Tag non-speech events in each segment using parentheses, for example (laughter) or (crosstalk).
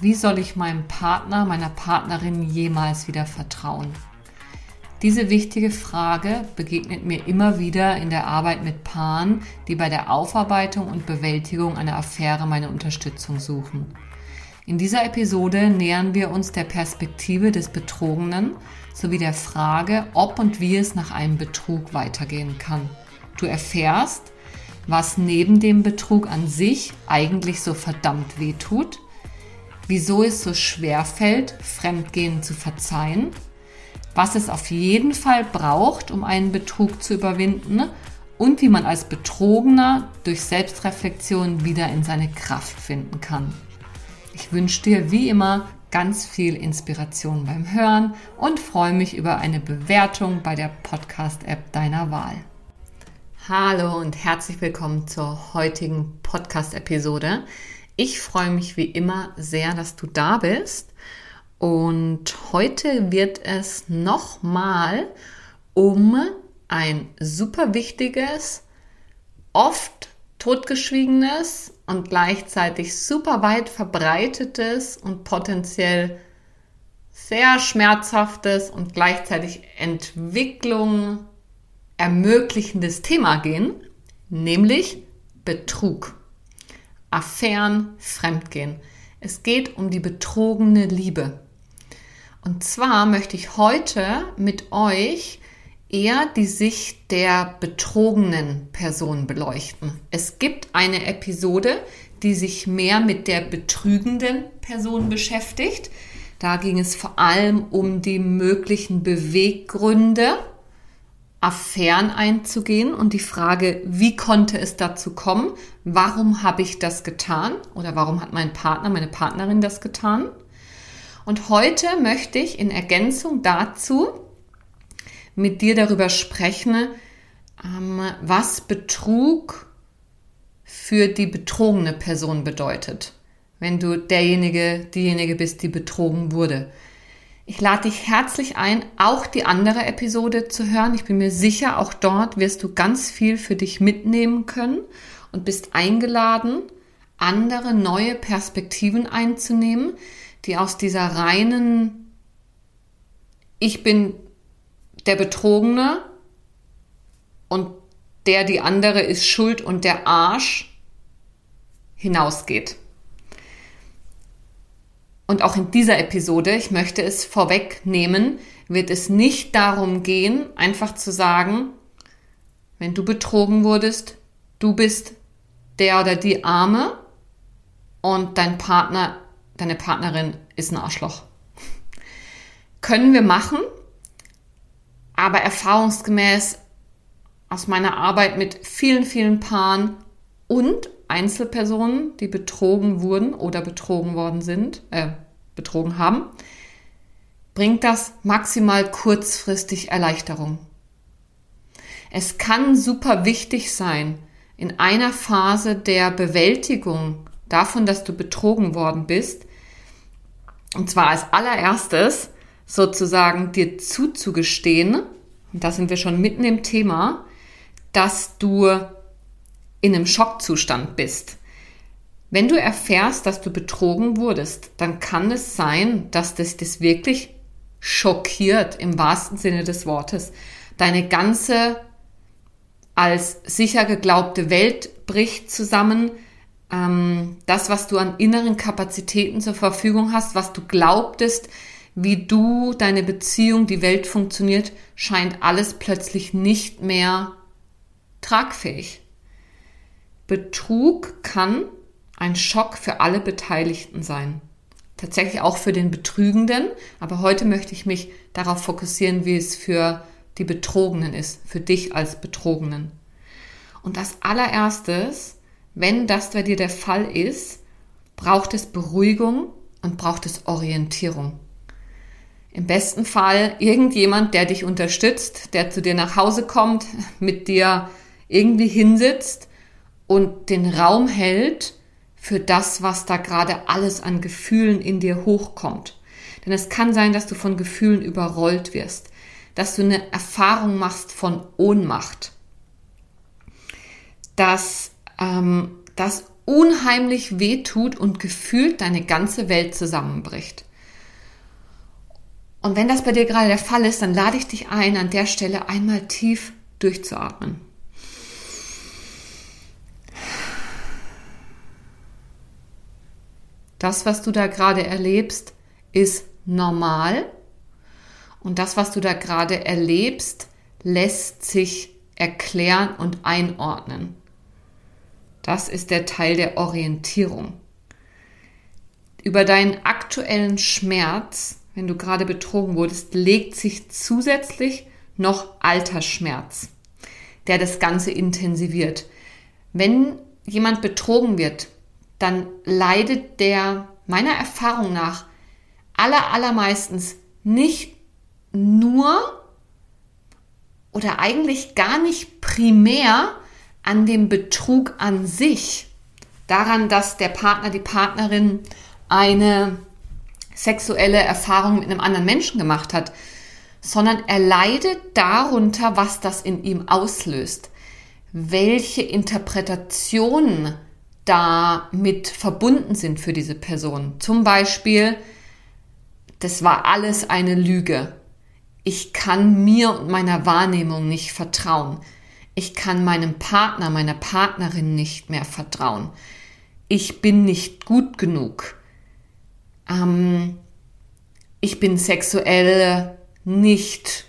Wie soll ich meinem Partner, meiner Partnerin jemals wieder vertrauen? Diese wichtige Frage begegnet mir immer wieder in der Arbeit mit Paaren, die bei der Aufarbeitung und Bewältigung einer Affäre meine Unterstützung suchen. In dieser Episode nähern wir uns der Perspektive des Betrogenen sowie der Frage, ob und wie es nach einem Betrug weitergehen kann. Du erfährst, was neben dem Betrug an sich eigentlich so verdammt weh tut, wieso es so schwer fällt, Fremdgehen zu verzeihen, was es auf jeden Fall braucht, um einen Betrug zu überwinden und wie man als Betrogener durch Selbstreflexion wieder in seine Kraft finden kann. Ich wünsche dir wie immer ganz viel Inspiration beim Hören und freue mich über eine Bewertung bei der Podcast-App deiner Wahl. Hallo und herzlich willkommen zur heutigen Podcast-Episode. Ich freue mich wie immer sehr, dass du da bist. Und heute wird es nochmal um ein super wichtiges, oft totgeschwiegenes und gleichzeitig super weit verbreitetes und potenziell sehr schmerzhaftes und gleichzeitig Entwicklung ermöglichendes Thema gehen, nämlich Betrug. Affären, Fremdgehen. Es geht um die betrogene Liebe. Und zwar möchte ich heute mit euch eher die Sicht der betrogenen Person beleuchten. Es gibt eine Episode, die sich mehr mit der betrügenden Person beschäftigt. Da ging es vor allem um die möglichen Beweggründe, Affären einzugehen und die Frage, wie konnte es dazu kommen? Warum habe ich das getan? Oder warum hat mein Partner, meine Partnerin das getan? Und heute möchte ich in Ergänzung dazu mit dir darüber sprechen, ähm, was Betrug für die betrogene Person bedeutet, wenn du derjenige, diejenige bist, die betrogen wurde. Ich lade dich herzlich ein, auch die andere Episode zu hören. Ich bin mir sicher, auch dort wirst du ganz viel für dich mitnehmen können und bist eingeladen, andere neue Perspektiven einzunehmen, die aus dieser reinen Ich bin der Betrogene und der die andere ist schuld und der Arsch hinausgeht. Und auch in dieser Episode, ich möchte es vorwegnehmen, wird es nicht darum gehen, einfach zu sagen, wenn du betrogen wurdest, du bist der oder die Arme und dein Partner, deine Partnerin ist ein Arschloch. (laughs) Können wir machen, aber erfahrungsgemäß aus meiner Arbeit mit vielen, vielen Paaren und Einzelpersonen, die betrogen wurden oder betrogen worden sind, äh, betrogen haben, bringt das maximal kurzfristig Erleichterung. Es kann super wichtig sein, in einer Phase der Bewältigung davon, dass du betrogen worden bist, und zwar als allererstes sozusagen dir zuzugestehen, und da sind wir schon mitten im Thema, dass du in einem Schockzustand bist. Wenn du erfährst, dass du betrogen wurdest, dann kann es sein, dass das das wirklich schockiert im wahrsten Sinne des Wortes. Deine ganze als sicher geglaubte Welt bricht zusammen. Ähm, das, was du an inneren Kapazitäten zur Verfügung hast, was du glaubtest, wie du, deine Beziehung, die Welt funktioniert, scheint alles plötzlich nicht mehr tragfähig. Betrug kann ein Schock für alle Beteiligten sein. Tatsächlich auch für den Betrügenden, aber heute möchte ich mich darauf fokussieren, wie es für die Betrogenen ist, für dich als Betrogenen. Und als allererstes, wenn das bei dir der Fall ist, braucht es Beruhigung und braucht es Orientierung. Im besten Fall irgendjemand, der dich unterstützt, der zu dir nach Hause kommt, (laughs) mit dir irgendwie hinsitzt und den Raum hält für das, was da gerade alles an Gefühlen in dir hochkommt. Denn es kann sein, dass du von Gefühlen überrollt wirst, dass du eine Erfahrung machst von Ohnmacht, dass ähm, das unheimlich wehtut und gefühlt deine ganze Welt zusammenbricht. Und wenn das bei dir gerade der Fall ist, dann lade ich dich ein, an der Stelle einmal tief durchzuatmen. Das, was du da gerade erlebst, ist normal. Und das, was du da gerade erlebst, lässt sich erklären und einordnen. Das ist der Teil der Orientierung. Über deinen aktuellen Schmerz, wenn du gerade betrogen wurdest, legt sich zusätzlich noch alter Schmerz, der das Ganze intensiviert. Wenn jemand betrogen wird, dann leidet der meiner Erfahrung nach aller, allermeistens nicht nur oder eigentlich gar nicht primär an dem Betrug an sich, daran, dass der Partner, die Partnerin eine sexuelle Erfahrung mit einem anderen Menschen gemacht hat, sondern er leidet darunter, was das in ihm auslöst, welche Interpretationen damit verbunden sind für diese Person. Zum Beispiel, das war alles eine Lüge. Ich kann mir und meiner Wahrnehmung nicht vertrauen. Ich kann meinem Partner, meiner Partnerin nicht mehr vertrauen. Ich bin nicht gut genug. Ähm, ich bin sexuell nicht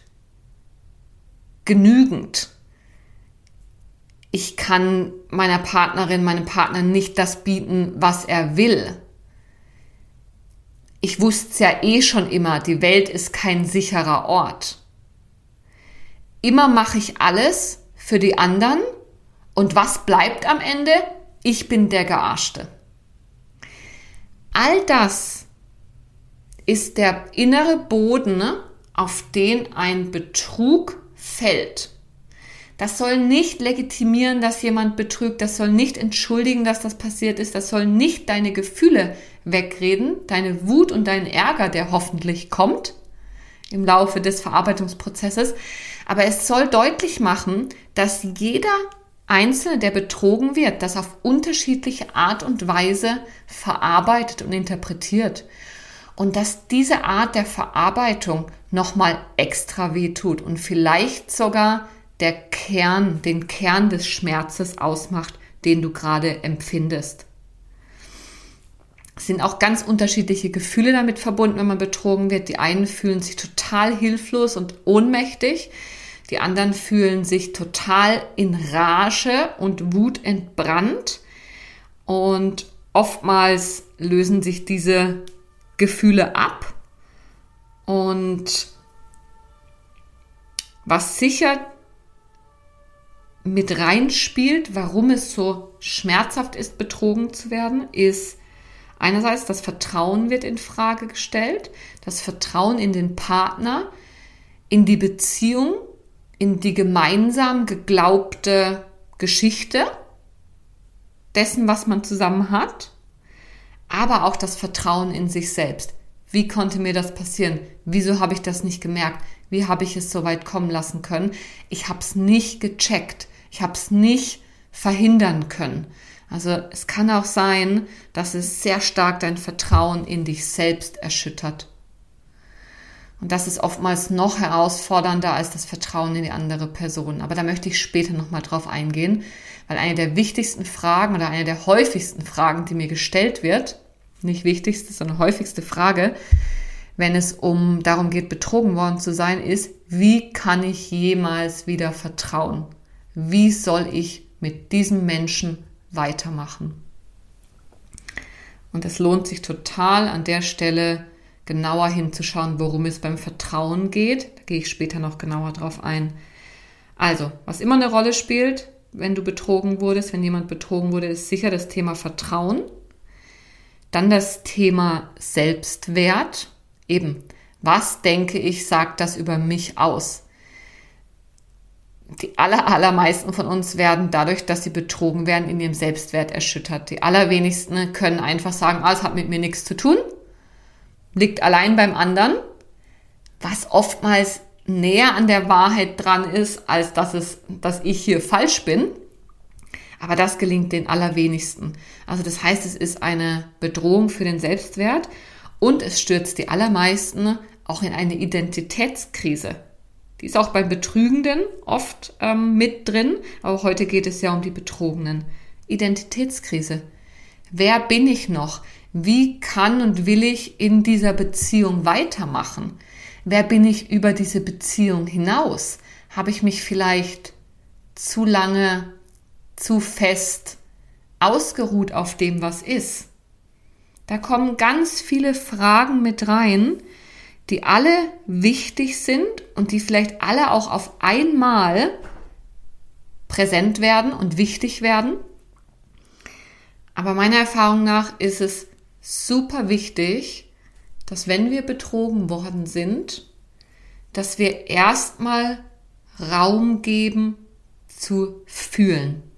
genügend ich kann meiner Partnerin, meinem Partner nicht das bieten, was er will. Ich wusste es ja eh schon immer, die Welt ist kein sicherer Ort. Immer mache ich alles für die anderen und was bleibt am Ende? Ich bin der Gearschte. All das ist der innere Boden, auf den ein Betrug fällt. Das soll nicht legitimieren, dass jemand betrügt. Das soll nicht entschuldigen, dass das passiert ist. Das soll nicht deine Gefühle wegreden, deine Wut und deinen Ärger, der hoffentlich kommt im Laufe des Verarbeitungsprozesses. Aber es soll deutlich machen, dass jeder Einzelne, der betrogen wird, das auf unterschiedliche Art und Weise verarbeitet und interpretiert. Und dass diese Art der Verarbeitung nochmal extra weh tut und vielleicht sogar der Kern, den Kern des Schmerzes ausmacht, den du gerade empfindest. Es sind auch ganz unterschiedliche Gefühle damit verbunden, wenn man betrogen wird. Die einen fühlen sich total hilflos und ohnmächtig. Die anderen fühlen sich total in Rage und Wut entbrannt. Und oftmals lösen sich diese Gefühle ab. Und was sicher mit reinspielt, warum es so schmerzhaft ist, betrogen zu werden, ist einerseits das Vertrauen wird in Frage gestellt, das Vertrauen in den Partner, in die Beziehung, in die gemeinsam geglaubte Geschichte dessen, was man zusammen hat, aber auch das Vertrauen in sich selbst. Wie konnte mir das passieren? Wieso habe ich das nicht gemerkt? Wie habe ich es so weit kommen lassen können? Ich habe es nicht gecheckt. Ich habe es nicht verhindern können. Also es kann auch sein, dass es sehr stark dein Vertrauen in dich selbst erschüttert. Und das ist oftmals noch herausfordernder als das Vertrauen in die andere Person. Aber da möchte ich später nochmal drauf eingehen, weil eine der wichtigsten Fragen oder eine der häufigsten Fragen, die mir gestellt wird, nicht wichtigste, sondern häufigste Frage, wenn es um darum geht, betrogen worden zu sein, ist, wie kann ich jemals wieder vertrauen? Wie soll ich mit diesem Menschen weitermachen? Und es lohnt sich total an der Stelle genauer hinzuschauen, worum es beim Vertrauen geht. Da gehe ich später noch genauer drauf ein. Also, was immer eine Rolle spielt, wenn du betrogen wurdest, wenn jemand betrogen wurde, ist sicher das Thema Vertrauen. Dann das Thema Selbstwert. Eben, Was denke ich, sagt das über mich aus? Die aller, allermeisten von uns werden dadurch, dass sie betrogen werden, in ihrem Selbstwert erschüttert. Die allerwenigsten können einfach sagen, ah, es hat mit mir nichts zu tun, liegt allein beim anderen, was oftmals näher an der Wahrheit dran ist, als dass es, dass ich hier falsch bin. Aber das gelingt den allerwenigsten. Also das heißt, es ist eine Bedrohung für den Selbstwert und es stürzt die allermeisten auch in eine Identitätskrise. Die ist auch beim Betrügenden oft ähm, mit drin, aber heute geht es ja um die Betrogenen. Identitätskrise. Wer bin ich noch? Wie kann und will ich in dieser Beziehung weitermachen? Wer bin ich über diese Beziehung hinaus? Habe ich mich vielleicht zu lange, zu fest ausgeruht auf dem, was ist? Da kommen ganz viele Fragen mit rein, die alle wichtig sind und die vielleicht alle auch auf einmal präsent werden und wichtig werden. Aber meiner Erfahrung nach ist es super wichtig, dass wenn wir betrogen worden sind, dass wir erstmal Raum geben zu fühlen.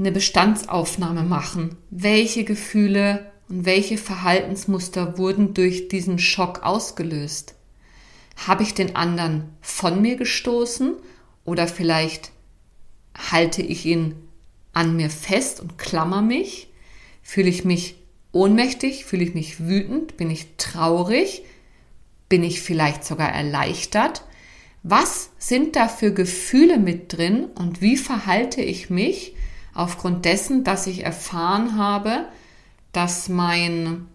Eine Bestandsaufnahme machen. Welche Gefühle und welche Verhaltensmuster wurden durch diesen Schock ausgelöst? Habe ich den anderen von mir gestoßen oder vielleicht halte ich ihn an mir fest und klammer mich? Fühle ich mich ohnmächtig? Fühle ich mich wütend? Bin ich traurig? Bin ich vielleicht sogar erleichtert? Was sind da für Gefühle mit drin und wie verhalte ich mich aufgrund dessen, dass ich erfahren habe, dass mein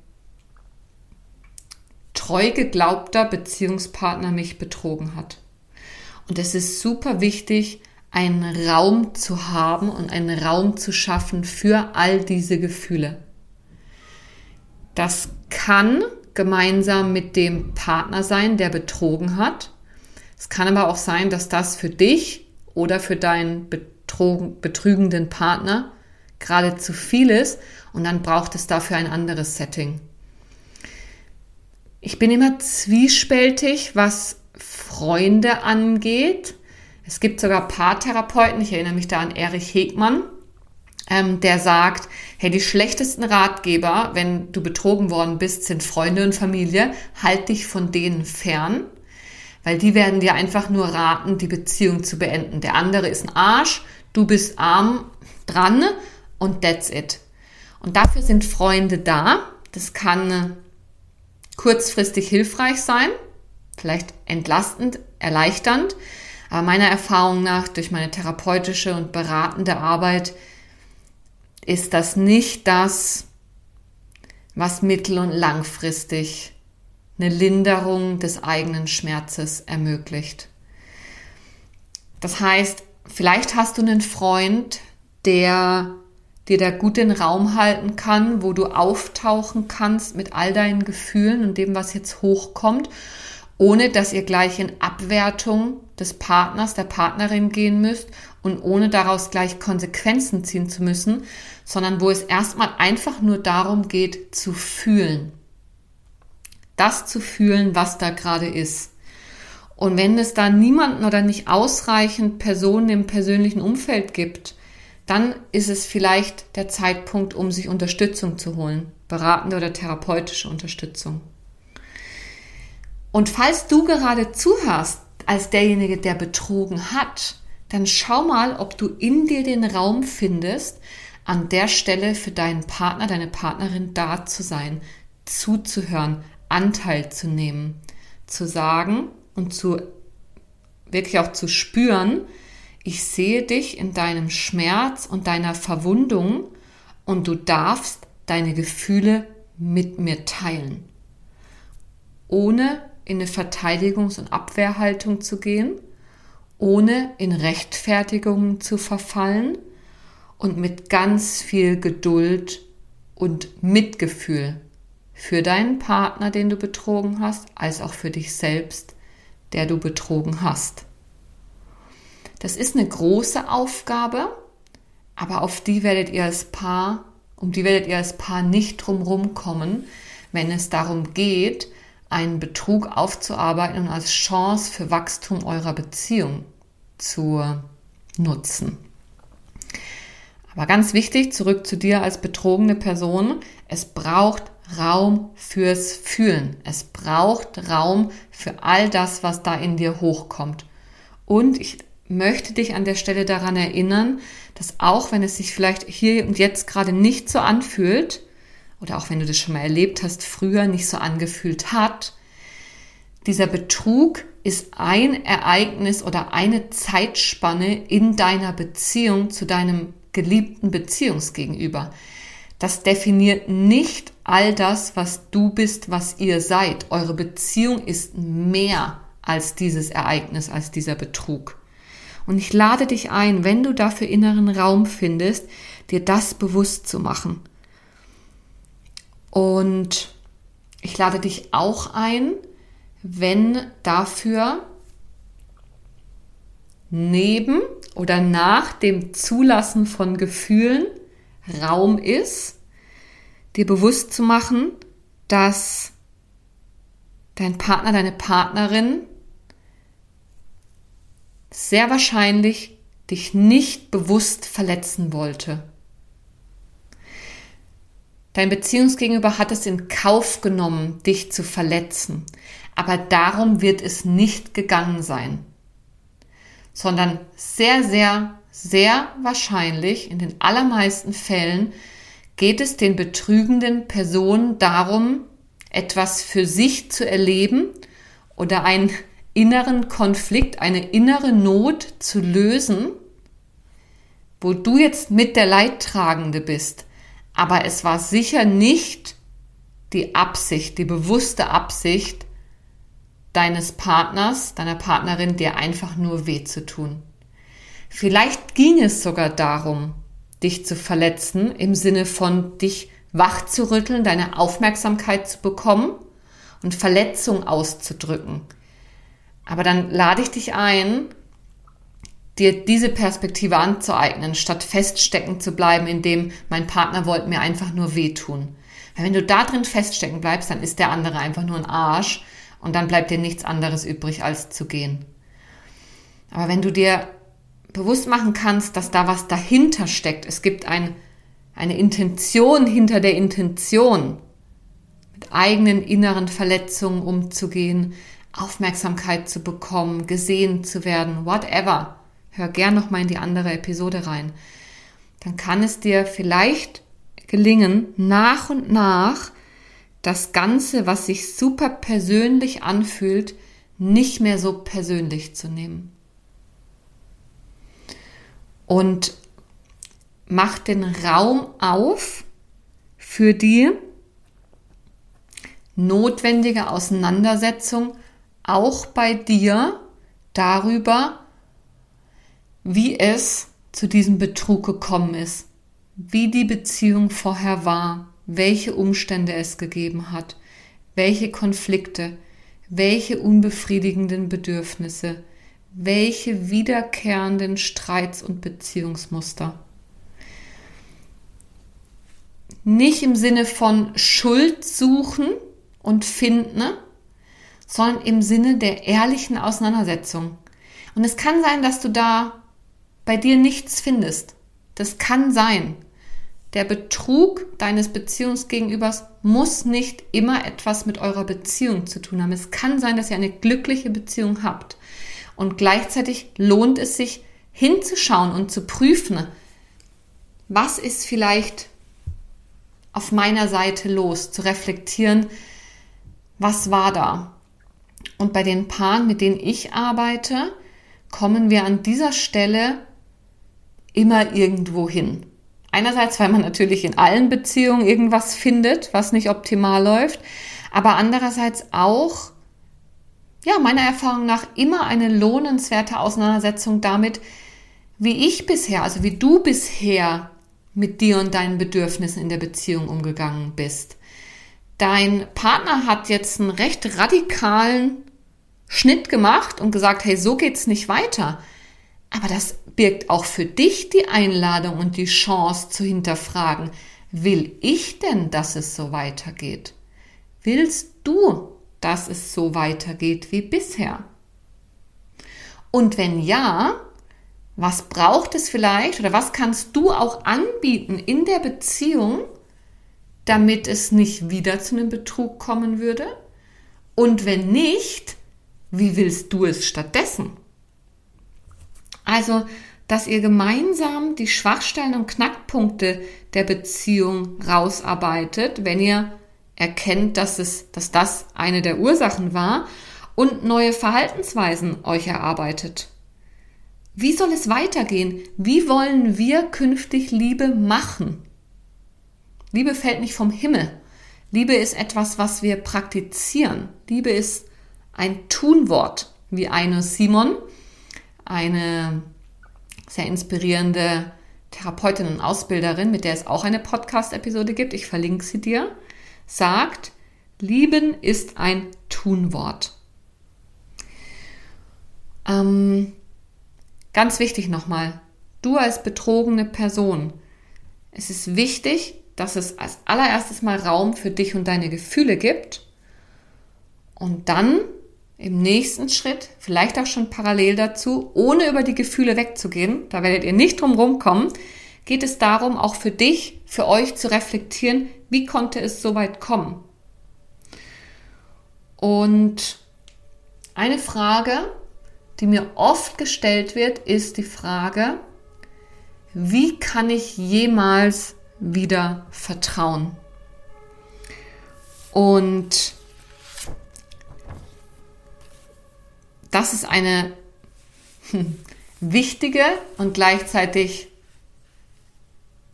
treu geglaubter Beziehungspartner mich betrogen hat? Und es ist super wichtig, einen Raum zu haben und einen Raum zu schaffen für all diese Gefühle. Das kann gemeinsam mit dem Partner sein, der betrogen hat. Es kann aber auch sein, dass das für dich oder für deinen betrogen, betrügenden Partner gerade zu viel ist und dann braucht es dafür ein anderes Setting. Ich bin immer zwiespältig, was Freunde angeht. Es gibt sogar Paartherapeuten, ich erinnere mich da an Erich Hegmann, ähm, der sagt, hey, die schlechtesten Ratgeber, wenn du betrogen worden bist, sind Freunde und Familie. Halt dich von denen fern, weil die werden dir einfach nur raten, die Beziehung zu beenden. Der andere ist ein Arsch, du bist arm dran und that's it. Und dafür sind Freunde da. Das kann kurzfristig hilfreich sein, vielleicht entlastend, erleichternd. Aber meiner Erfahrung nach, durch meine therapeutische und beratende Arbeit, ist das nicht das, was mittel- und langfristig eine Linderung des eigenen Schmerzes ermöglicht. Das heißt, vielleicht hast du einen Freund, der dir da gut den Raum halten kann, wo du auftauchen kannst mit all deinen Gefühlen und dem, was jetzt hochkommt, ohne dass ihr gleich in Abwertung des Partners, der Partnerin gehen müsst und ohne daraus gleich Konsequenzen ziehen zu müssen, sondern wo es erstmal einfach nur darum geht zu fühlen. Das zu fühlen, was da gerade ist. Und wenn es da niemanden oder nicht ausreichend Personen im persönlichen Umfeld gibt, dann ist es vielleicht der Zeitpunkt, um sich Unterstützung zu holen, beratende oder therapeutische Unterstützung. Und falls du gerade zuhörst als derjenige, der betrogen hat, dann schau mal, ob du in dir den Raum findest, an der Stelle für deinen Partner, deine Partnerin da zu sein, zuzuhören, Anteil zu nehmen, zu sagen und zu wirklich auch zu spüren, ich sehe dich in deinem Schmerz und deiner Verwundung und du darfst deine Gefühle mit mir teilen, ohne in eine Verteidigungs- und Abwehrhaltung zu gehen, ohne in Rechtfertigungen zu verfallen und mit ganz viel Geduld und Mitgefühl für deinen Partner, den du betrogen hast, als auch für dich selbst, der du betrogen hast. Das ist eine große Aufgabe, aber auf die werdet ihr als Paar, um die werdet ihr als Paar nicht drumherum kommen, wenn es darum geht, einen Betrug aufzuarbeiten und als Chance für Wachstum eurer Beziehung zu nutzen. Aber ganz wichtig, zurück zu dir als betrogene Person, es braucht Raum fürs Fühlen. Es braucht Raum für all das, was da in dir hochkommt. Und ich möchte dich an der Stelle daran erinnern, dass auch wenn es sich vielleicht hier und jetzt gerade nicht so anfühlt, oder auch wenn du das schon mal erlebt hast, früher nicht so angefühlt hat, dieser Betrug ist ein Ereignis oder eine Zeitspanne in deiner Beziehung zu deinem geliebten Beziehungsgegenüber. Das definiert nicht all das, was du bist, was ihr seid. Eure Beziehung ist mehr als dieses Ereignis, als dieser Betrug. Und ich lade dich ein, wenn du dafür inneren Raum findest, dir das bewusst zu machen. Und ich lade dich auch ein, wenn dafür neben oder nach dem Zulassen von Gefühlen Raum ist, dir bewusst zu machen, dass dein Partner, deine Partnerin sehr wahrscheinlich dich nicht bewusst verletzen wollte. Dein Beziehungsgegenüber hat es in Kauf genommen, dich zu verletzen. Aber darum wird es nicht gegangen sein. Sondern sehr, sehr, sehr wahrscheinlich, in den allermeisten Fällen, geht es den betrügenden Personen darum, etwas für sich zu erleben oder einen inneren Konflikt, eine innere Not zu lösen, wo du jetzt mit der Leidtragende bist. Aber es war sicher nicht die Absicht, die bewusste Absicht deines Partners, deiner Partnerin, dir einfach nur weh zu tun. Vielleicht ging es sogar darum, dich zu verletzen, im Sinne von dich wach zu rütteln, deine Aufmerksamkeit zu bekommen und Verletzung auszudrücken. Aber dann lade ich dich ein, dir diese Perspektive anzueignen, statt feststecken zu bleiben, indem mein Partner wollte mir einfach nur wehtun. Weil wenn du da drin feststecken bleibst, dann ist der andere einfach nur ein Arsch und dann bleibt dir nichts anderes übrig, als zu gehen. Aber wenn du dir bewusst machen kannst, dass da was dahinter steckt, es gibt ein, eine Intention hinter der Intention, mit eigenen inneren Verletzungen umzugehen, Aufmerksamkeit zu bekommen, gesehen zu werden, whatever hör gern noch mal in die andere Episode rein. Dann kann es dir vielleicht gelingen, nach und nach das Ganze, was sich super persönlich anfühlt, nicht mehr so persönlich zu nehmen. Und mach den Raum auf für die notwendige Auseinandersetzung auch bei dir darüber, wie es zu diesem Betrug gekommen ist, wie die Beziehung vorher war, welche Umstände es gegeben hat, welche Konflikte, welche unbefriedigenden Bedürfnisse, welche wiederkehrenden Streits und Beziehungsmuster. Nicht im Sinne von Schuld suchen und finden, sondern im Sinne der ehrlichen Auseinandersetzung. Und es kann sein, dass du da bei dir nichts findest. Das kann sein. Der Betrug deines Beziehungsgegenübers muss nicht immer etwas mit eurer Beziehung zu tun haben. Es kann sein, dass ihr eine glückliche Beziehung habt. Und gleichzeitig lohnt es sich hinzuschauen und zu prüfen, was ist vielleicht auf meiner Seite los, zu reflektieren, was war da. Und bei den Paaren, mit denen ich arbeite, kommen wir an dieser Stelle immer irgendwo hin. Einerseits, weil man natürlich in allen Beziehungen irgendwas findet, was nicht optimal läuft, aber andererseits auch, ja, meiner Erfahrung nach immer eine lohnenswerte Auseinandersetzung damit, wie ich bisher, also wie du bisher mit dir und deinen Bedürfnissen in der Beziehung umgegangen bist. Dein Partner hat jetzt einen recht radikalen Schnitt gemacht und gesagt, hey, so geht's nicht weiter. Aber das birgt auch für dich die Einladung und die Chance zu hinterfragen, will ich denn, dass es so weitergeht? Willst du, dass es so weitergeht wie bisher? Und wenn ja, was braucht es vielleicht oder was kannst du auch anbieten in der Beziehung, damit es nicht wieder zu einem Betrug kommen würde? Und wenn nicht, wie willst du es stattdessen? Also, dass ihr gemeinsam die Schwachstellen und Knackpunkte der Beziehung rausarbeitet, wenn ihr erkennt, dass es, dass das eine der Ursachen war und neue Verhaltensweisen euch erarbeitet. Wie soll es weitergehen? Wie wollen wir künftig Liebe machen? Liebe fällt nicht vom Himmel. Liebe ist etwas, was wir praktizieren. Liebe ist ein Tunwort, wie eine Simon, eine sehr inspirierende Therapeutin und Ausbilderin, mit der es auch eine Podcast-Episode gibt, ich verlinke sie dir, sagt, lieben ist ein Tunwort. Ähm, ganz wichtig nochmal, du als betrogene Person, es ist wichtig, dass es als allererstes mal Raum für dich und deine Gefühle gibt und dann im nächsten Schritt, vielleicht auch schon parallel dazu, ohne über die Gefühle wegzugehen, da werdet ihr nicht drum rumkommen, geht es darum, auch für dich, für euch zu reflektieren, wie konnte es so weit kommen. Und eine Frage, die mir oft gestellt wird, ist die Frage, wie kann ich jemals wieder vertrauen? Und das ist eine hm, wichtige und gleichzeitig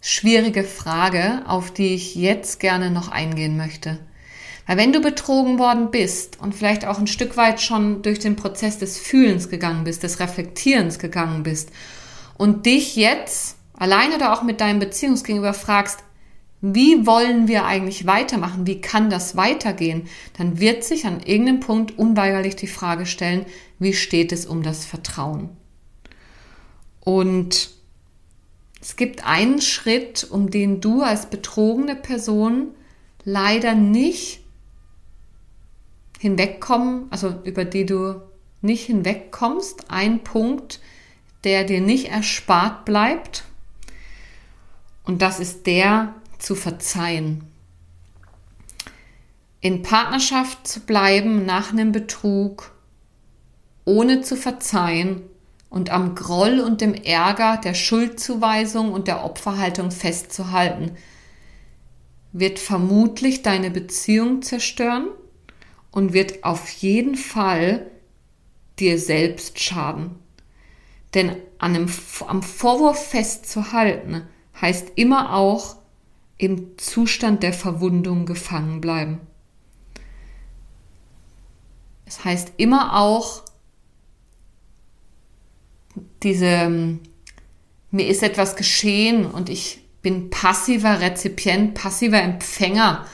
schwierige Frage, auf die ich jetzt gerne noch eingehen möchte. Weil wenn du betrogen worden bist und vielleicht auch ein Stück weit schon durch den Prozess des Fühlens gegangen bist, des Reflektierens gegangen bist und dich jetzt allein oder auch mit deinem Beziehungsgegenüber fragst, wie wollen wir eigentlich weitermachen? Wie kann das weitergehen? Dann wird sich an irgendeinem Punkt unweigerlich die Frage stellen, wie steht es um das Vertrauen? Und es gibt einen Schritt, um den du als betrogene Person leider nicht hinwegkommen, also über die du nicht hinwegkommst. Ein Punkt, der dir nicht erspart bleibt. Und das ist der, zu verzeihen. In Partnerschaft zu bleiben nach einem Betrug, ohne zu verzeihen und am Groll und dem Ärger der Schuldzuweisung und der Opferhaltung festzuhalten, wird vermutlich deine Beziehung zerstören und wird auf jeden Fall dir selbst schaden. Denn einem, am Vorwurf festzuhalten heißt immer auch, im Zustand der Verwundung gefangen bleiben. Es heißt immer auch, diese, mir ist etwas geschehen und ich bin passiver Rezipient, passiver Empfänger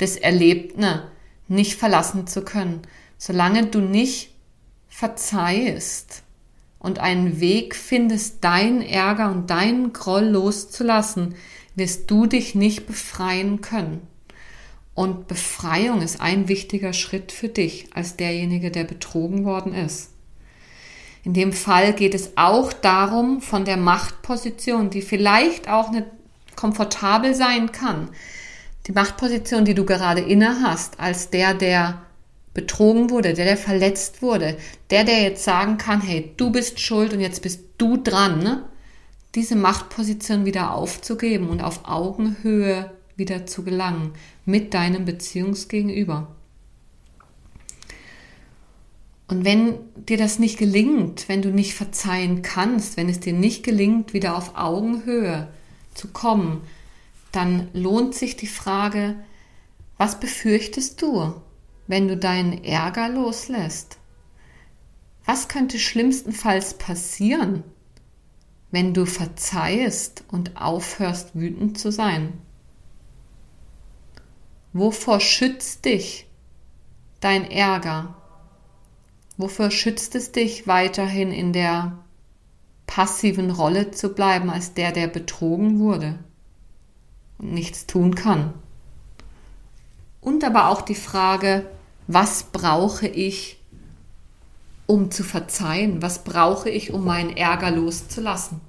des Erlebten, nicht verlassen zu können. Solange du nicht verzeihst und einen Weg findest, deinen Ärger und deinen Groll loszulassen, wirst du dich nicht befreien können. Und Befreiung ist ein wichtiger Schritt für dich als derjenige, der betrogen worden ist. In dem Fall geht es auch darum, von der Machtposition, die vielleicht auch nicht komfortabel sein kann, die Machtposition, die du gerade inne hast, als der, der betrogen wurde, der, der verletzt wurde, der, der jetzt sagen kann, hey, du bist schuld und jetzt bist du dran, ne? diese Machtposition wieder aufzugeben und auf Augenhöhe wieder zu gelangen mit deinem Beziehungsgegenüber. Und wenn dir das nicht gelingt, wenn du nicht verzeihen kannst, wenn es dir nicht gelingt, wieder auf Augenhöhe zu kommen, dann lohnt sich die Frage, was befürchtest du, wenn du deinen Ärger loslässt? Was könnte schlimmstenfalls passieren, wenn du verzeihst und aufhörst wütend zu sein? Wovor schützt dich dein Ärger? Wofür schützt es dich weiterhin in der passiven Rolle zu bleiben als der, der betrogen wurde und nichts tun kann? und aber auch die Frage, was brauche ich, um zu verzeihen? Was brauche ich, um meinen Ärger loszulassen?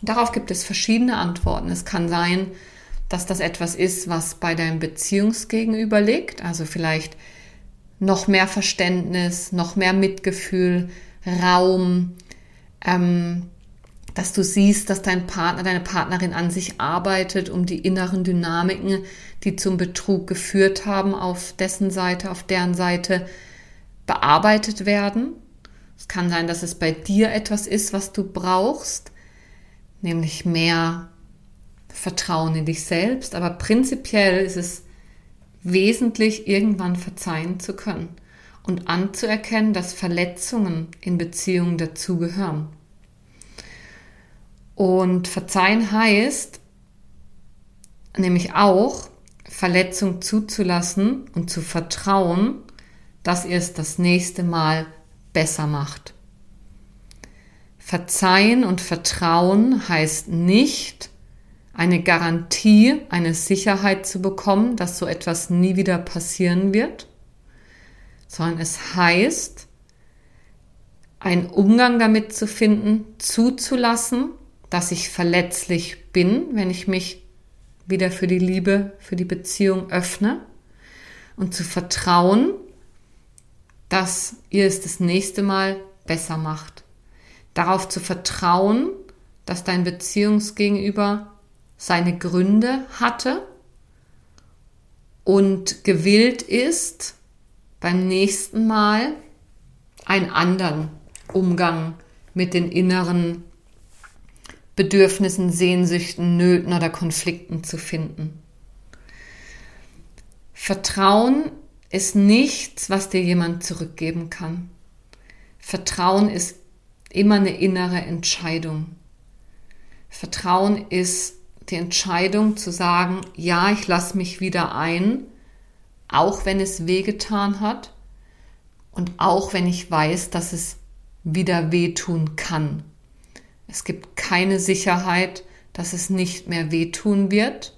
Und darauf gibt es verschiedene Antworten. Es kann sein, dass das etwas ist, was bei deinem Beziehungsgegenüber liegt, also vielleicht noch mehr Verständnis, noch mehr Mitgefühl, Raum, ähm, dass du siehst, dass dein Partner, deine Partnerin an sich arbeitet, um die inneren Dynamiken, die zum Betrug geführt haben, auf dessen Seite, auf deren Seite bearbeitet werden. Es kann sein, dass es bei dir etwas ist, was du brauchst, nämlich mehr Vertrauen in dich selbst. Aber prinzipiell ist es wesentlich, irgendwann verzeihen zu können und anzuerkennen, dass Verletzungen in Beziehungen dazugehören. Und verzeihen heißt nämlich auch, Verletzung zuzulassen und zu vertrauen, dass ihr es das nächste Mal besser macht. Verzeihen und Vertrauen heißt nicht, eine Garantie, eine Sicherheit zu bekommen, dass so etwas nie wieder passieren wird, sondern es heißt, einen Umgang damit zu finden, zuzulassen, dass ich verletzlich bin, wenn ich mich wieder für die Liebe, für die Beziehung öffne und zu vertrauen, dass ihr es das nächste Mal besser macht. Darauf zu vertrauen, dass dein Beziehungsgegenüber seine Gründe hatte und gewillt ist, beim nächsten Mal einen anderen Umgang mit den inneren Bedürfnissen, Sehnsüchten, Nöten oder Konflikten zu finden. Vertrauen ist nichts, was dir jemand zurückgeben kann. Vertrauen ist immer eine innere Entscheidung. Vertrauen ist die Entscheidung zu sagen, ja, ich lasse mich wieder ein, auch wenn es wehgetan hat und auch wenn ich weiß, dass es wieder wehtun kann. Es gibt keine Sicherheit, dass es nicht mehr wehtun wird,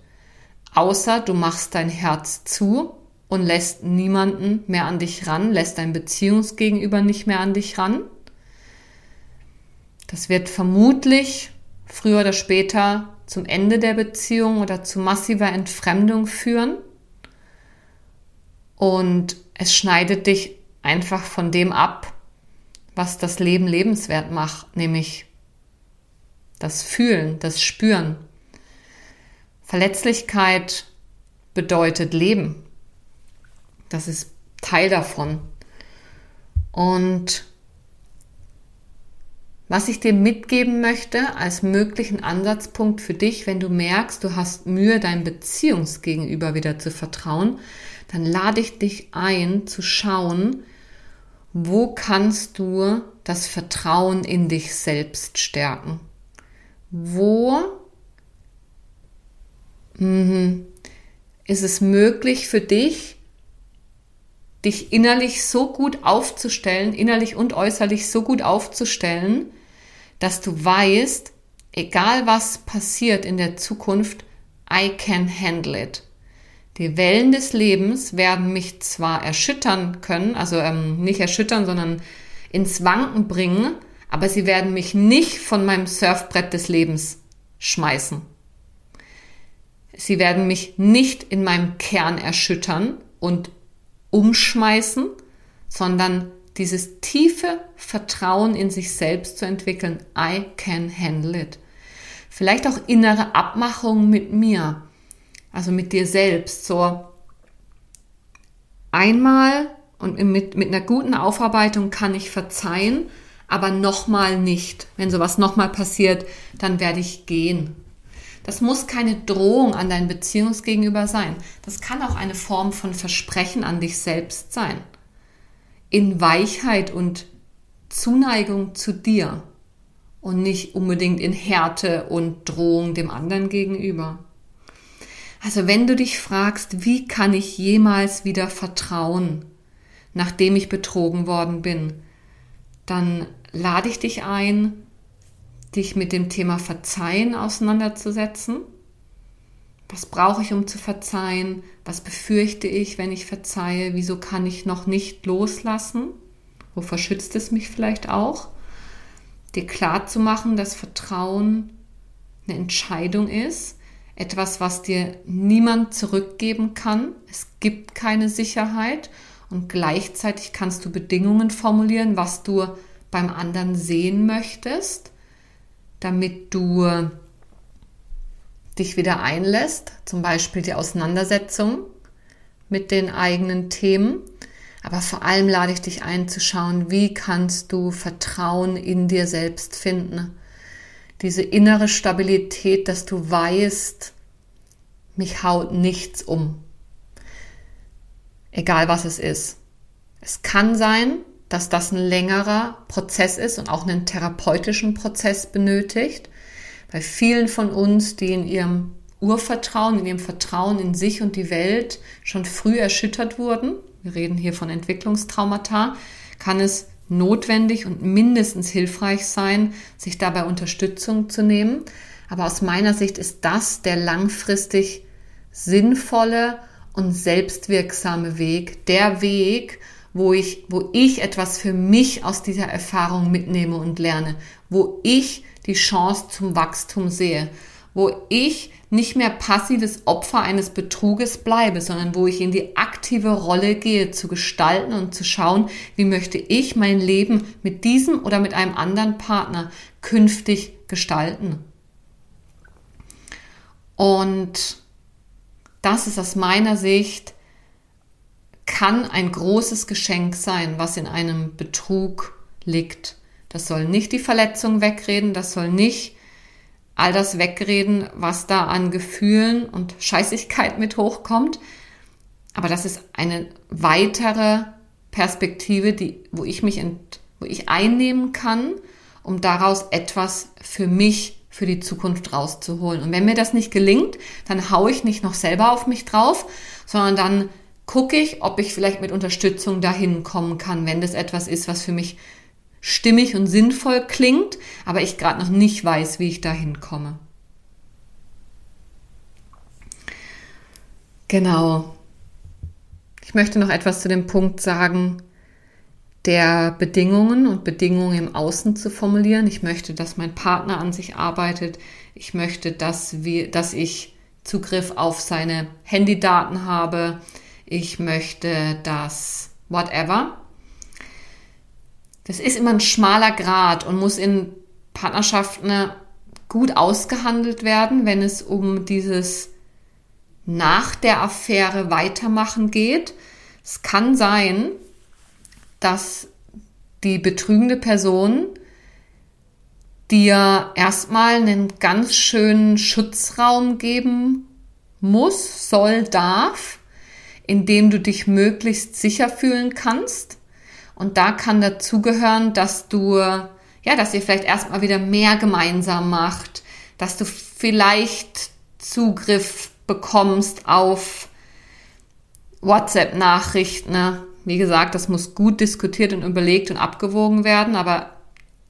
außer du machst dein Herz zu und lässt niemanden mehr an dich ran, lässt dein Beziehungsgegenüber nicht mehr an dich ran. Das wird vermutlich früher oder später zum Ende der Beziehung oder zu massiver Entfremdung führen. Und es schneidet dich einfach von dem ab, was das Leben lebenswert macht, nämlich das Fühlen, das Spüren. Verletzlichkeit bedeutet Leben. Das ist Teil davon. Und was ich dir mitgeben möchte als möglichen Ansatzpunkt für dich, wenn du merkst, du hast Mühe, deinem Beziehungsgegenüber wieder zu vertrauen, dann lade ich dich ein zu schauen, wo kannst du das Vertrauen in dich selbst stärken? Wo mhm, ist es möglich für dich, dich innerlich so gut aufzustellen, innerlich und äußerlich so gut aufzustellen, dass du weißt, egal was passiert in der Zukunft, I can handle it. Die Wellen des Lebens werden mich zwar erschüttern können, also ähm, nicht erschüttern, sondern ins Wanken bringen, aber sie werden mich nicht von meinem Surfbrett des Lebens schmeißen. Sie werden mich nicht in meinem Kern erschüttern und umschmeißen, sondern dieses tiefe Vertrauen in sich selbst zu entwickeln. I can handle it. Vielleicht auch innere Abmachung mit mir, also mit dir selbst. So einmal und mit, mit einer guten Aufarbeitung kann ich verzeihen aber nochmal nicht. Wenn sowas nochmal passiert, dann werde ich gehen. Das muss keine Drohung an dein Beziehungsgegenüber sein. Das kann auch eine Form von Versprechen an dich selbst sein. In Weichheit und Zuneigung zu dir und nicht unbedingt in Härte und Drohung dem anderen gegenüber. Also wenn du dich fragst, wie kann ich jemals wieder vertrauen, nachdem ich betrogen worden bin, dann lade ich dich ein, dich mit dem Thema Verzeihen auseinanderzusetzen. Was brauche ich, um zu verzeihen? Was befürchte ich, wenn ich verzeihe? Wieso kann ich noch nicht loslassen? Wovor schützt es mich vielleicht auch? Dir klar zu machen, dass Vertrauen eine Entscheidung ist, etwas, was dir niemand zurückgeben kann. Es gibt keine Sicherheit und gleichzeitig kannst du Bedingungen formulieren, was du beim anderen sehen möchtest, damit du dich wieder einlässt, zum Beispiel die Auseinandersetzung mit den eigenen Themen. Aber vor allem lade ich dich ein zu schauen, wie kannst du Vertrauen in dir selbst finden. Diese innere Stabilität, dass du weißt, mich haut nichts um. Egal was es ist. Es kann sein, dass das ein längerer Prozess ist und auch einen therapeutischen Prozess benötigt. Bei vielen von uns, die in ihrem Urvertrauen, in ihrem Vertrauen in sich und die Welt schon früh erschüttert wurden, wir reden hier von Entwicklungstraumata, kann es notwendig und mindestens hilfreich sein, sich dabei Unterstützung zu nehmen. Aber aus meiner Sicht ist das der langfristig sinnvolle und selbstwirksame Weg, der Weg, wo ich, wo ich etwas für mich aus dieser Erfahrung mitnehme und lerne, wo ich die Chance zum Wachstum sehe, wo ich nicht mehr passives Opfer eines Betruges bleibe, sondern wo ich in die aktive Rolle gehe, zu gestalten und zu schauen, wie möchte ich mein Leben mit diesem oder mit einem anderen Partner künftig gestalten. Und das ist aus meiner Sicht, kann ein großes Geschenk sein, was in einem Betrug liegt. Das soll nicht die Verletzung wegreden, das soll nicht all das wegreden, was da an Gefühlen und Scheißigkeit mit hochkommt. Aber das ist eine weitere Perspektive, die, wo ich mich, ent, wo ich einnehmen kann, um daraus etwas für mich für die Zukunft rauszuholen. Und wenn mir das nicht gelingt, dann haue ich nicht noch selber auf mich drauf, sondern dann gucke ich, ob ich vielleicht mit Unterstützung dahin kommen kann, wenn das etwas ist, was für mich stimmig und sinnvoll klingt, aber ich gerade noch nicht weiß, wie ich dahin komme. Genau. Ich möchte noch etwas zu dem Punkt sagen, der Bedingungen und Bedingungen im Außen zu formulieren. Ich möchte, dass mein Partner an sich arbeitet. Ich möchte, dass wir, dass ich Zugriff auf seine Handydaten habe. Ich möchte, dass whatever. Das ist immer ein schmaler Grad und muss in Partnerschaften gut ausgehandelt werden, wenn es um dieses nach der Affäre weitermachen geht. Es kann sein, dass die betrügende Person dir erstmal einen ganz schönen Schutzraum geben muss, soll, darf, in dem du dich möglichst sicher fühlen kannst. Und da kann dazugehören, dass du, ja, dass ihr vielleicht erstmal wieder mehr gemeinsam macht, dass du vielleicht Zugriff bekommst auf WhatsApp-Nachrichten, ne? Wie gesagt, das muss gut diskutiert und überlegt und abgewogen werden, aber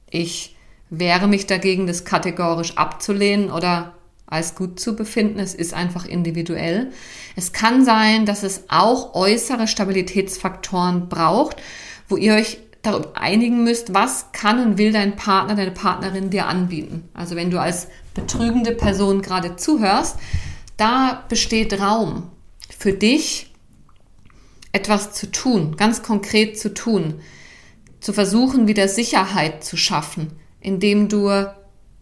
ich wehre mich dagegen, das kategorisch abzulehnen oder als gut zu befinden. Es ist einfach individuell. Es kann sein, dass es auch äußere Stabilitätsfaktoren braucht, wo ihr euch darüber einigen müsst, was kann und will dein Partner, deine Partnerin dir anbieten. Also wenn du als betrügende Person gerade zuhörst, da besteht Raum für dich, etwas zu tun, ganz konkret zu tun, zu versuchen, wieder Sicherheit zu schaffen, indem du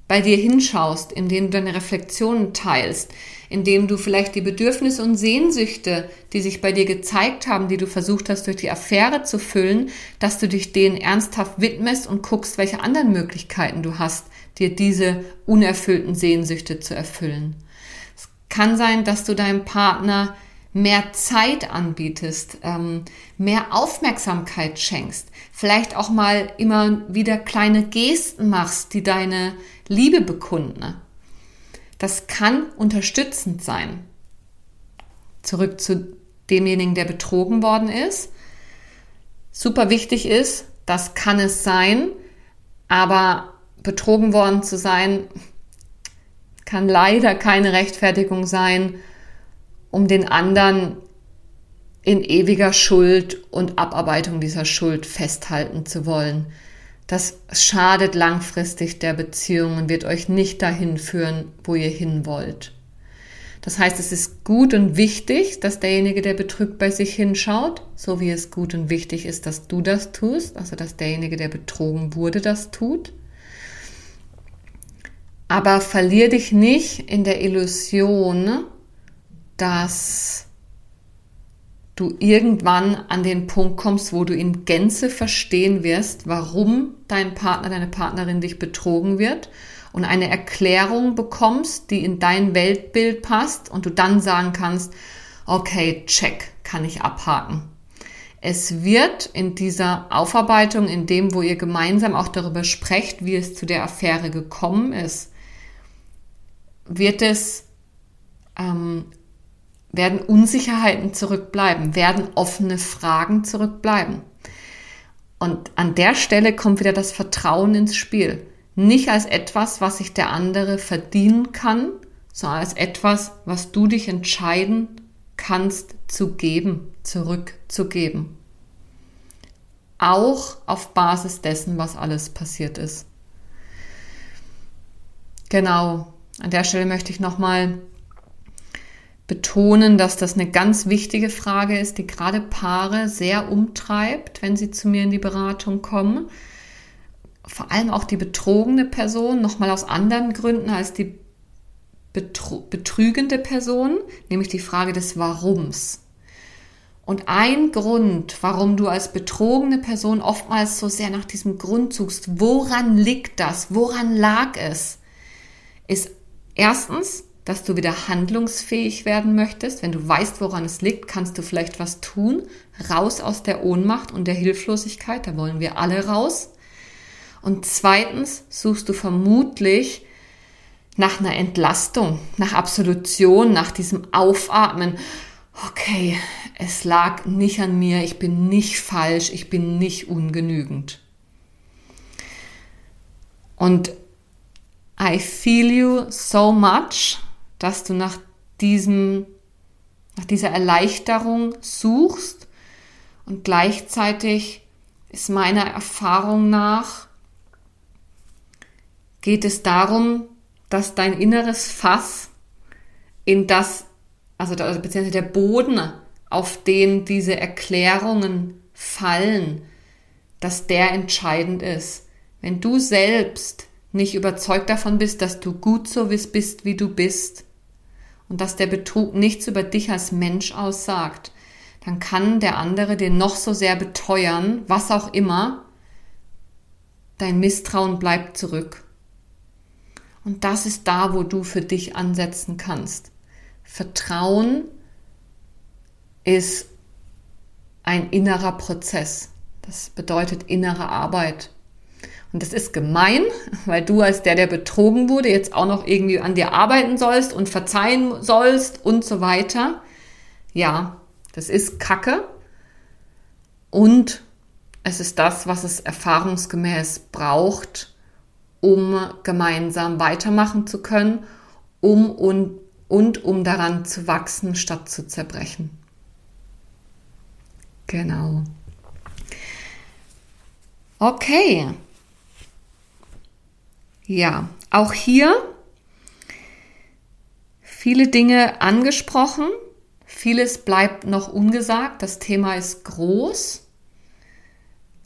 bei dir hinschaust, indem du deine Reflexionen teilst, indem du vielleicht die Bedürfnisse und Sehnsüchte, die sich bei dir gezeigt haben, die du versucht hast durch die Affäre zu füllen, dass du dich denen ernsthaft widmest und guckst, welche anderen Möglichkeiten du hast, dir diese unerfüllten Sehnsüchte zu erfüllen. Es kann sein, dass du deinem Partner mehr Zeit anbietest, ähm, mehr Aufmerksamkeit schenkst, vielleicht auch mal immer wieder kleine Gesten machst, die deine Liebe bekunden. Das kann unterstützend sein. Zurück zu demjenigen, der betrogen worden ist. Super wichtig ist, das kann es sein, aber betrogen worden zu sein, kann leider keine Rechtfertigung sein, um den anderen in ewiger Schuld und Abarbeitung dieser Schuld festhalten zu wollen. Das schadet langfristig der Beziehung und wird euch nicht dahin führen, wo ihr hin wollt. Das heißt, es ist gut und wichtig, dass derjenige, der betrügt, bei sich hinschaut, so wie es gut und wichtig ist, dass du das tust, also dass derjenige, der betrogen wurde, das tut. Aber verlier dich nicht in der Illusion, dass du irgendwann an den Punkt kommst, wo du in Gänze verstehen wirst, warum dein Partner, deine Partnerin dich betrogen wird und eine Erklärung bekommst, die in dein Weltbild passt und du dann sagen kannst, okay, check, kann ich abhaken. Es wird in dieser Aufarbeitung, in dem, wo ihr gemeinsam auch darüber sprecht, wie es zu der Affäre gekommen ist, wird es, ähm, werden Unsicherheiten zurückbleiben, werden offene Fragen zurückbleiben. Und an der Stelle kommt wieder das Vertrauen ins Spiel nicht als etwas, was sich der andere verdienen kann, sondern als etwas, was du dich entscheiden kannst zu geben, zurückzugeben. Auch auf Basis dessen, was alles passiert ist. Genau, an der Stelle möchte ich nochmal betonen, dass das eine ganz wichtige Frage ist, die gerade Paare sehr umtreibt, wenn sie zu mir in die Beratung kommen. Vor allem auch die betrogene Person nochmal aus anderen Gründen als die betrügende Person, nämlich die Frage des Warums. Und ein Grund, warum du als betrogene Person oftmals so sehr nach diesem Grund suchst, woran liegt das, woran lag es, ist erstens, dass du wieder handlungsfähig werden möchtest. Wenn du weißt, woran es liegt, kannst du vielleicht was tun. Raus aus der Ohnmacht und der Hilflosigkeit, da wollen wir alle raus. Und zweitens suchst du vermutlich nach einer Entlastung, nach Absolution, nach diesem Aufatmen. Okay, es lag nicht an mir, ich bin nicht falsch, ich bin nicht ungenügend. Und I feel you so much, dass du nach diesem, nach dieser Erleichterung suchst und gleichzeitig ist meiner Erfahrung nach geht es darum, dass dein inneres Fass in das, also beziehungsweise der Boden, auf den diese Erklärungen fallen, dass der entscheidend ist. Wenn du selbst nicht überzeugt davon bist, dass du gut so bist, wie du bist und dass der Betrug nichts über dich als Mensch aussagt, dann kann der andere dir noch so sehr beteuern, was auch immer, dein Misstrauen bleibt zurück. Und das ist da, wo du für dich ansetzen kannst. Vertrauen ist ein innerer Prozess. Das bedeutet innere Arbeit. Und das ist gemein, weil du als der, der betrogen wurde, jetzt auch noch irgendwie an dir arbeiten sollst und verzeihen sollst und so weiter. Ja, das ist Kacke. Und es ist das, was es erfahrungsgemäß braucht, um gemeinsam weitermachen zu können, um und, und um daran zu wachsen, statt zu zerbrechen. Genau. Okay. Ja, auch hier viele Dinge angesprochen. Vieles bleibt noch ungesagt. Das Thema ist groß.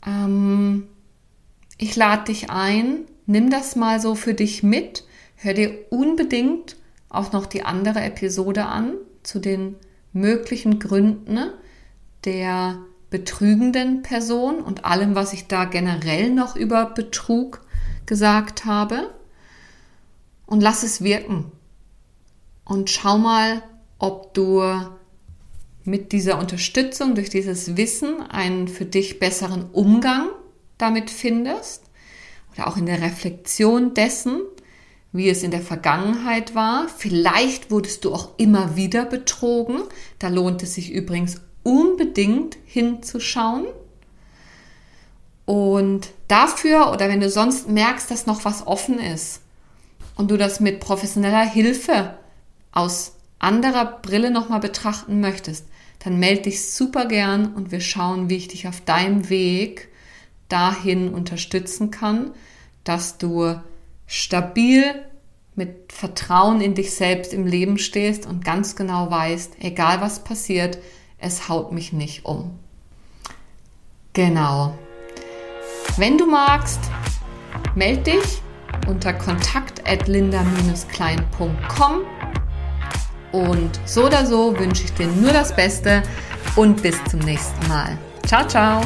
Ähm, ich lade dich ein, nimm das mal so für dich mit. Hör dir unbedingt auch noch die andere Episode an zu den möglichen Gründen der betrügenden Person und allem, was ich da generell noch über Betrug gesagt habe. Und lass es wirken. Und schau mal, ob du mit dieser Unterstützung, durch dieses Wissen einen für dich besseren Umgang damit findest oder auch in der Reflexion dessen, wie es in der Vergangenheit war. Vielleicht wurdest du auch immer wieder betrogen. Da lohnt es sich übrigens unbedingt hinzuschauen. Und dafür oder wenn du sonst merkst, dass noch was offen ist und du das mit professioneller Hilfe aus anderer Brille nochmal betrachten möchtest, dann melde dich super gern und wir schauen, wie ich dich auf deinem Weg dahin unterstützen kann, dass du stabil mit Vertrauen in dich selbst im Leben stehst und ganz genau weißt, egal was passiert, es haut mich nicht um. Genau. Wenn du magst, melde dich unter kontakt@linda-klein.com und so oder so wünsche ich dir nur das Beste und bis zum nächsten Mal. Ciao ciao.